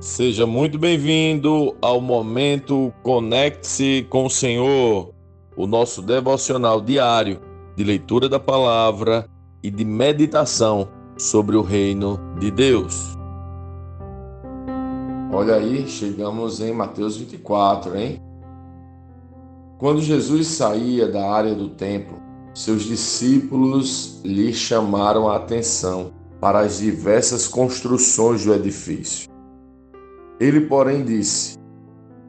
Seja muito bem-vindo ao momento Conecte-se com o Senhor, o nosso devocional diário de leitura da palavra e de meditação sobre o reino de Deus. Olha aí, chegamos em Mateus 24, hein? Quando Jesus saía da área do templo, seus discípulos lhe chamaram a atenção para as diversas construções do edifício. Ele, porém, disse: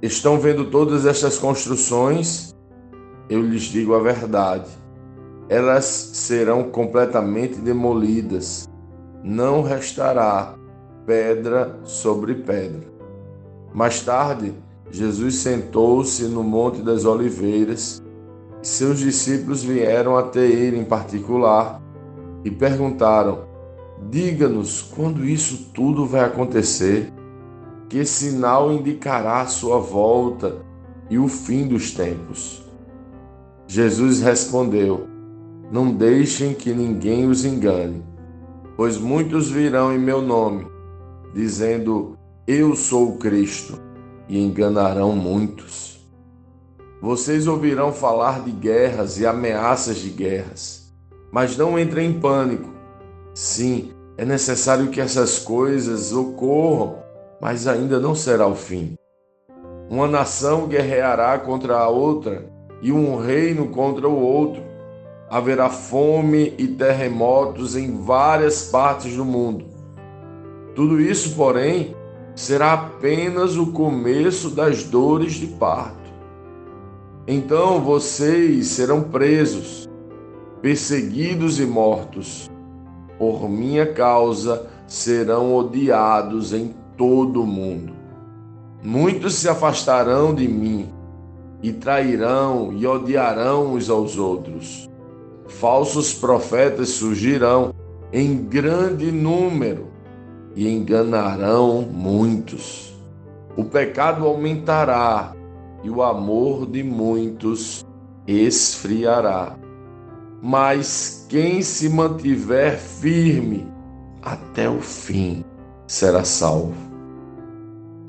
Estão vendo todas estas construções? Eu lhes digo a verdade. Elas serão completamente demolidas. Não restará pedra sobre pedra. Mais tarde, Jesus sentou-se no Monte das Oliveiras e seus discípulos vieram até ele em particular e perguntaram: Diga-nos quando isso tudo vai acontecer que sinal indicará a sua volta e o fim dos tempos? Jesus respondeu: Não deixem que ninguém os engane, pois muitos virão em meu nome, dizendo: Eu sou o Cristo, e enganarão muitos. Vocês ouvirão falar de guerras e ameaças de guerras, mas não entrem em pânico. Sim, é necessário que essas coisas ocorram mas ainda não será o fim. Uma nação guerreará contra a outra e um reino contra o outro. Haverá fome e terremotos em várias partes do mundo. Tudo isso, porém, será apenas o começo das dores de parto. Então vocês serão presos, perseguidos e mortos. Por minha causa serão odiados em todo mundo. Muitos se afastarão de mim e trairão e odiarão uns aos outros. Falsos profetas surgirão em grande número e enganarão muitos. O pecado aumentará e o amor de muitos esfriará. Mas quem se mantiver firme até o fim será salvo.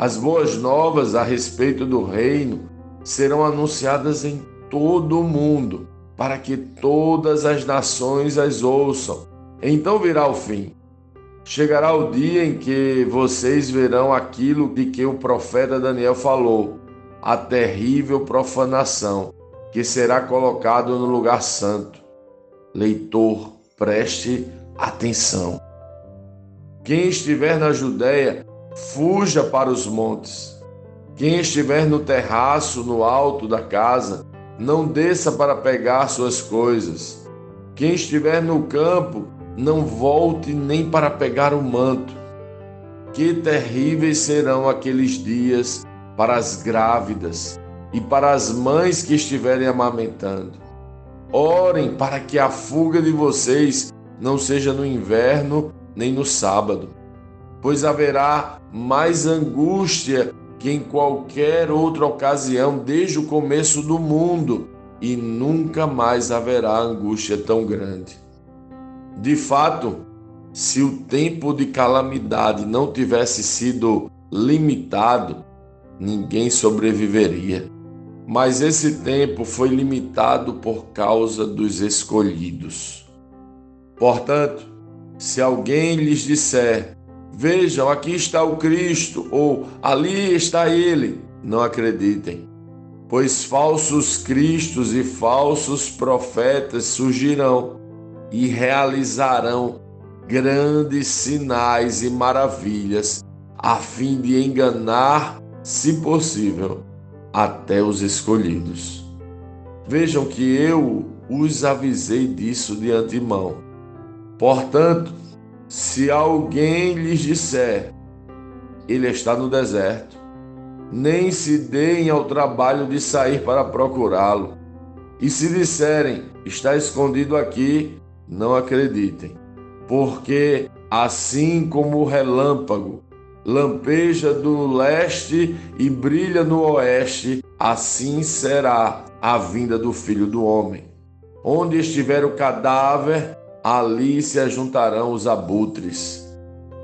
As boas novas a respeito do reino serão anunciadas em todo o mundo, para que todas as nações as ouçam. Então virá o fim. Chegará o dia em que vocês verão aquilo de que o profeta Daniel falou, a terrível profanação que será colocado no lugar santo. Leitor, preste atenção. Quem estiver na Judéia, fuja para os montes. Quem estiver no terraço, no alto da casa, não desça para pegar suas coisas. Quem estiver no campo, não volte nem para pegar o manto. Que terríveis serão aqueles dias para as grávidas e para as mães que estiverem amamentando. Orem para que a fuga de vocês não seja no inverno nem no sábado pois haverá mais angústia que em qualquer outra ocasião desde o começo do mundo, e nunca mais haverá angústia tão grande. De fato, se o tempo de calamidade não tivesse sido limitado, ninguém sobreviveria. Mas esse tempo foi limitado por causa dos escolhidos. Portanto, se alguém lhes disser Vejam, aqui está o Cristo, ou ali está ele. Não acreditem, pois falsos cristos e falsos profetas surgirão e realizarão grandes sinais e maravilhas, a fim de enganar, se possível, até os escolhidos. Vejam que eu os avisei disso de antemão. Portanto, se alguém lhes disser, ele está no deserto, nem se deem ao trabalho de sair para procurá-lo. E se disserem, está escondido aqui, não acreditem, porque assim como o relâmpago lampeja do leste e brilha no oeste, assim será a vinda do filho do homem. Onde estiver o cadáver, ali se ajuntarão os abutres.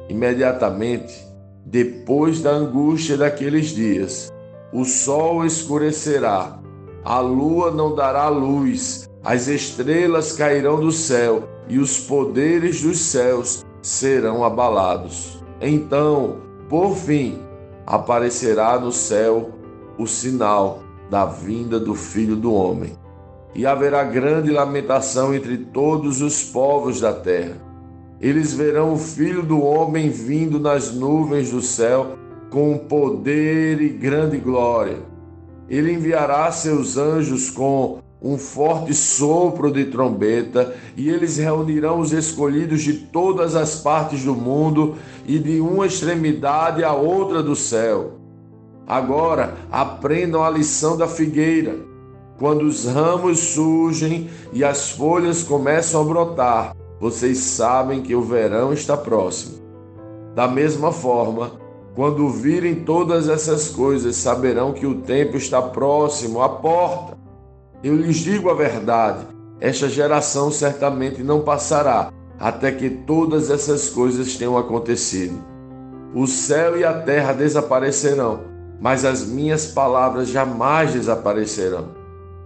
Imediatamente depois da angústia daqueles dias, o sol escurecerá, a lua não dará luz, as estrelas cairão do céu e os poderes dos céus serão abalados. Então, por fim, aparecerá no céu o sinal da vinda do Filho do Homem. E haverá grande lamentação entre todos os povos da terra. Eles verão o Filho do Homem vindo nas nuvens do céu com poder e grande glória. Ele enviará seus anjos com um forte sopro de trombeta, e eles reunirão os escolhidos de todas as partes do mundo e de uma extremidade à outra do céu. Agora aprendam a lição da figueira. Quando os ramos surgem e as folhas começam a brotar, vocês sabem que o verão está próximo. Da mesma forma, quando virem todas essas coisas, saberão que o tempo está próximo à porta. Eu lhes digo a verdade: esta geração certamente não passará até que todas essas coisas tenham acontecido. O céu e a terra desaparecerão, mas as minhas palavras jamais desaparecerão.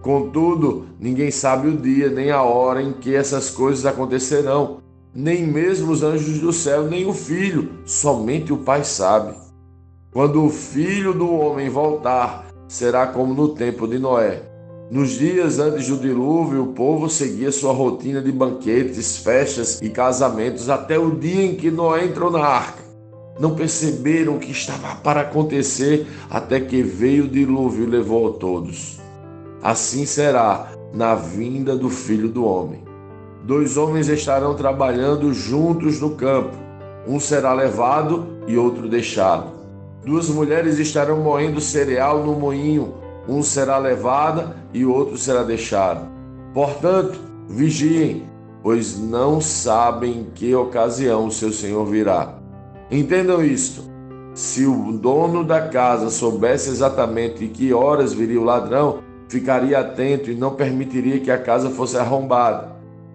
Contudo, ninguém sabe o dia nem a hora em que essas coisas acontecerão, nem mesmo os anjos do céu, nem o filho, somente o Pai sabe. Quando o filho do homem voltar, será como no tempo de Noé nos dias antes do dilúvio, o povo seguia sua rotina de banquetes, festas e casamentos até o dia em que Noé entrou na arca. Não perceberam o que estava para acontecer até que veio o dilúvio e levou a todos. Assim será na vinda do filho do homem. Dois homens estarão trabalhando juntos no campo, um será levado e outro deixado. Duas mulheres estarão moendo cereal no moinho um será levado e outro será deixado. Portanto, vigiem, pois não sabem em que ocasião o seu senhor virá. Entendam isto. Se o dono da casa soubesse exatamente em que horas viria o ladrão, ficaria atento e não permitiria que a casa fosse arrombada.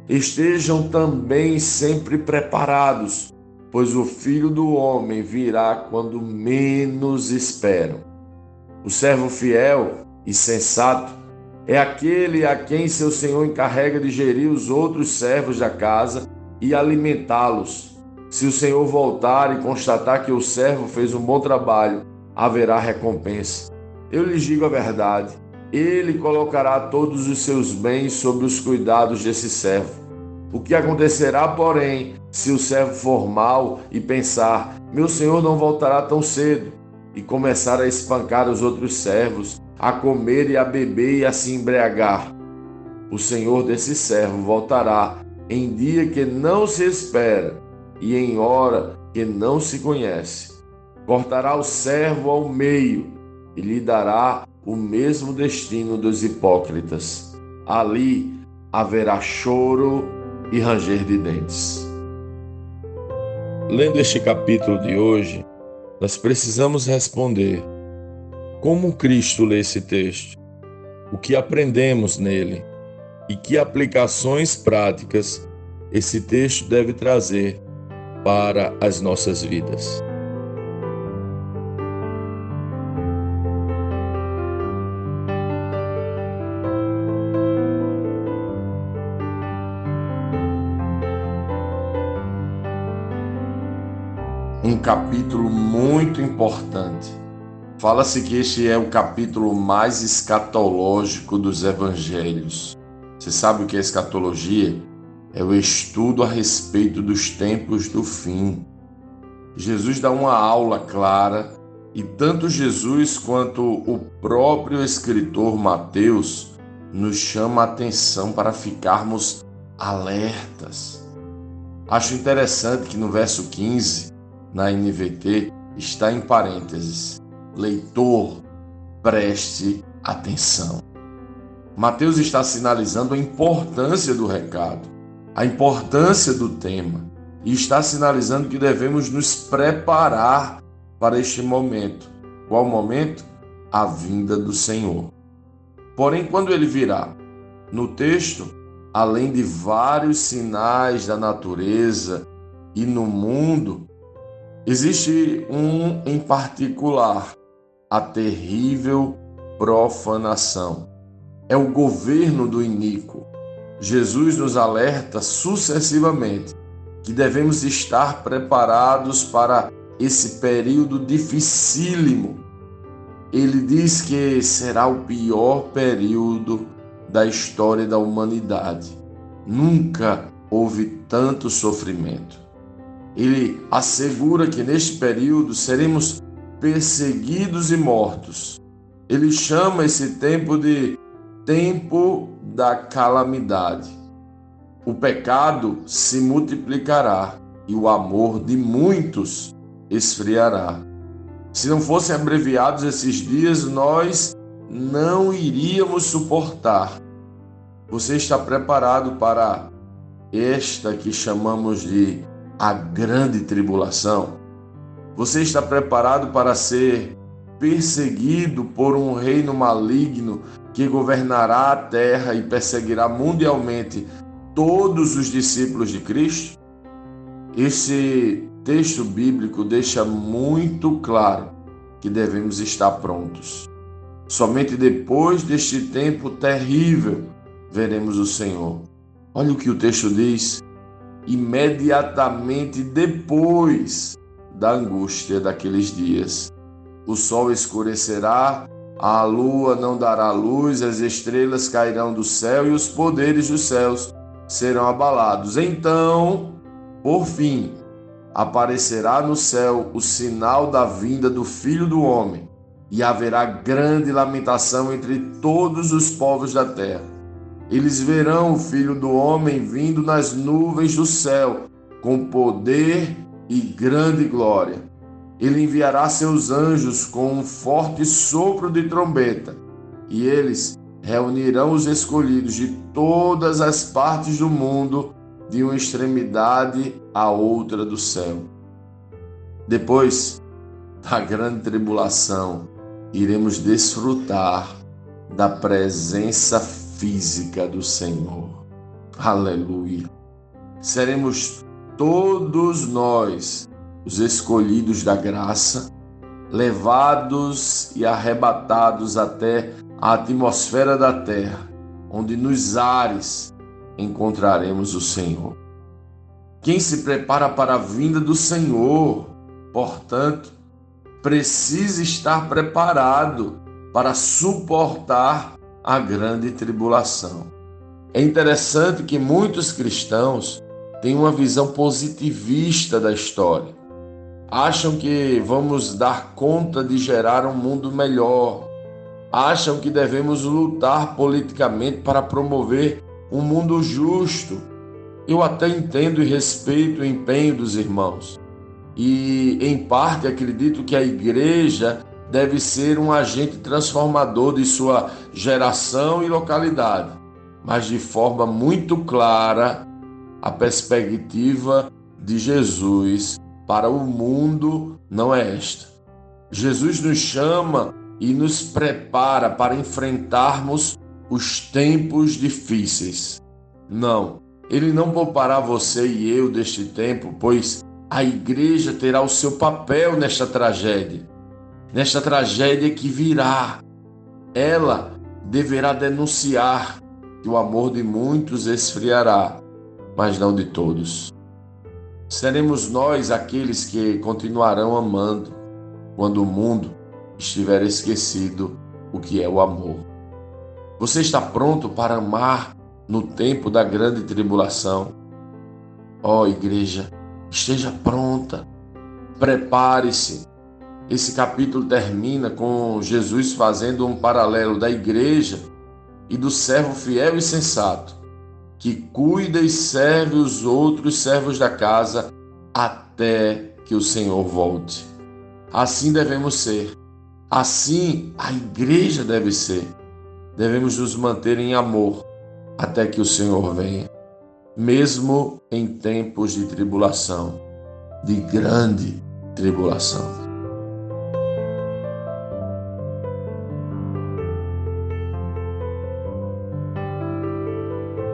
Estejam também sempre preparados, pois o filho do homem virá quando menos esperam. O servo fiel e sensato é aquele a quem seu senhor encarrega de gerir os outros servos da casa e alimentá-los. Se o senhor voltar e constatar que o servo fez um bom trabalho, haverá recompensa. Eu lhes digo a verdade: ele colocará todos os seus bens sob os cuidados desse servo. O que acontecerá, porém, se o servo for mau e pensar: meu senhor não voltará tão cedo? e começar a espancar os outros servos, a comer e a beber e a se embriagar. O senhor desse servo voltará em dia que não se espera e em hora que não se conhece. Cortará o servo ao meio e lhe dará o mesmo destino dos hipócritas. Ali haverá choro e ranger de dentes. Lendo este capítulo de hoje, nós precisamos responder: como Cristo lê esse texto? O que aprendemos nele? E que aplicações práticas esse texto deve trazer para as nossas vidas? Um capítulo muito importante. Fala-se que este é o capítulo mais escatológico dos evangelhos. Você sabe o que é escatologia? É o estudo a respeito dos tempos do fim. Jesus dá uma aula clara e tanto Jesus quanto o próprio escritor Mateus nos chama a atenção para ficarmos alertas. Acho interessante que no verso 15 na NVT está em parênteses. Leitor, preste atenção. Mateus está sinalizando a importância do recado, a importância do tema, e está sinalizando que devemos nos preparar para este momento. Qual momento? A vinda do Senhor. Porém, quando ele virá? No texto, além de vários sinais da natureza e no mundo, Existe um em particular, a terrível profanação. É o governo do iníquo. Jesus nos alerta sucessivamente que devemos estar preparados para esse período dificílimo. Ele diz que será o pior período da história da humanidade. Nunca houve tanto sofrimento. Ele assegura que neste período seremos perseguidos e mortos. Ele chama esse tempo de tempo da calamidade. O pecado se multiplicará e o amor de muitos esfriará. Se não fossem abreviados esses dias, nós não iríamos suportar. Você está preparado para esta que chamamos de a grande tribulação? Você está preparado para ser perseguido por um reino maligno que governará a terra e perseguirá mundialmente todos os discípulos de Cristo? Esse texto bíblico deixa muito claro que devemos estar prontos. Somente depois deste tempo terrível veremos o Senhor. Olha o que o texto diz: imediatamente depois da angústia daqueles dias. O sol escurecerá, a lua não dará luz, as estrelas cairão do céu e os poderes dos céus serão abalados. Então, por fim, aparecerá no céu o sinal da vinda do Filho do Homem, e haverá grande lamentação entre todos os povos da terra. Eles verão o Filho do Homem vindo nas nuvens do céu, com poder e grande glória. Ele enviará seus anjos com um forte sopro de trombeta, e eles reunirão os escolhidos de todas as partes do mundo, de uma extremidade à outra do céu. Depois da grande tribulação, iremos desfrutar da presença física do Senhor. Aleluia. Seremos todos nós, os escolhidos da graça, levados e arrebatados até a atmosfera da terra, onde nos ares encontraremos o Senhor. Quem se prepara para a vinda do Senhor, portanto, precisa estar preparado para suportar a grande tribulação. É interessante que muitos cristãos têm uma visão positivista da história. Acham que vamos dar conta de gerar um mundo melhor. Acham que devemos lutar politicamente para promover um mundo justo. Eu até entendo e respeito o empenho dos irmãos. E, em parte, acredito que a igreja deve ser um agente transformador de sua geração e localidade, mas de forma muito clara, a perspectiva de Jesus para o mundo não é esta. Jesus nos chama e nos prepara para enfrentarmos os tempos difíceis. Não, ele não poupará você e eu deste tempo, pois a igreja terá o seu papel nesta tragédia. Nesta tragédia que virá, ela deverá denunciar que o amor de muitos esfriará, mas não de todos. Seremos nós aqueles que continuarão amando quando o mundo estiver esquecido o que é o amor. Você está pronto para amar no tempo da grande tribulação? Ó oh, igreja, esteja pronta. Prepare-se. Esse capítulo termina com Jesus fazendo um paralelo da igreja e do servo fiel e sensato, que cuida e serve os outros servos da casa até que o Senhor volte. Assim devemos ser. Assim a igreja deve ser. Devemos nos manter em amor até que o Senhor venha, mesmo em tempos de tribulação, de grande tribulação.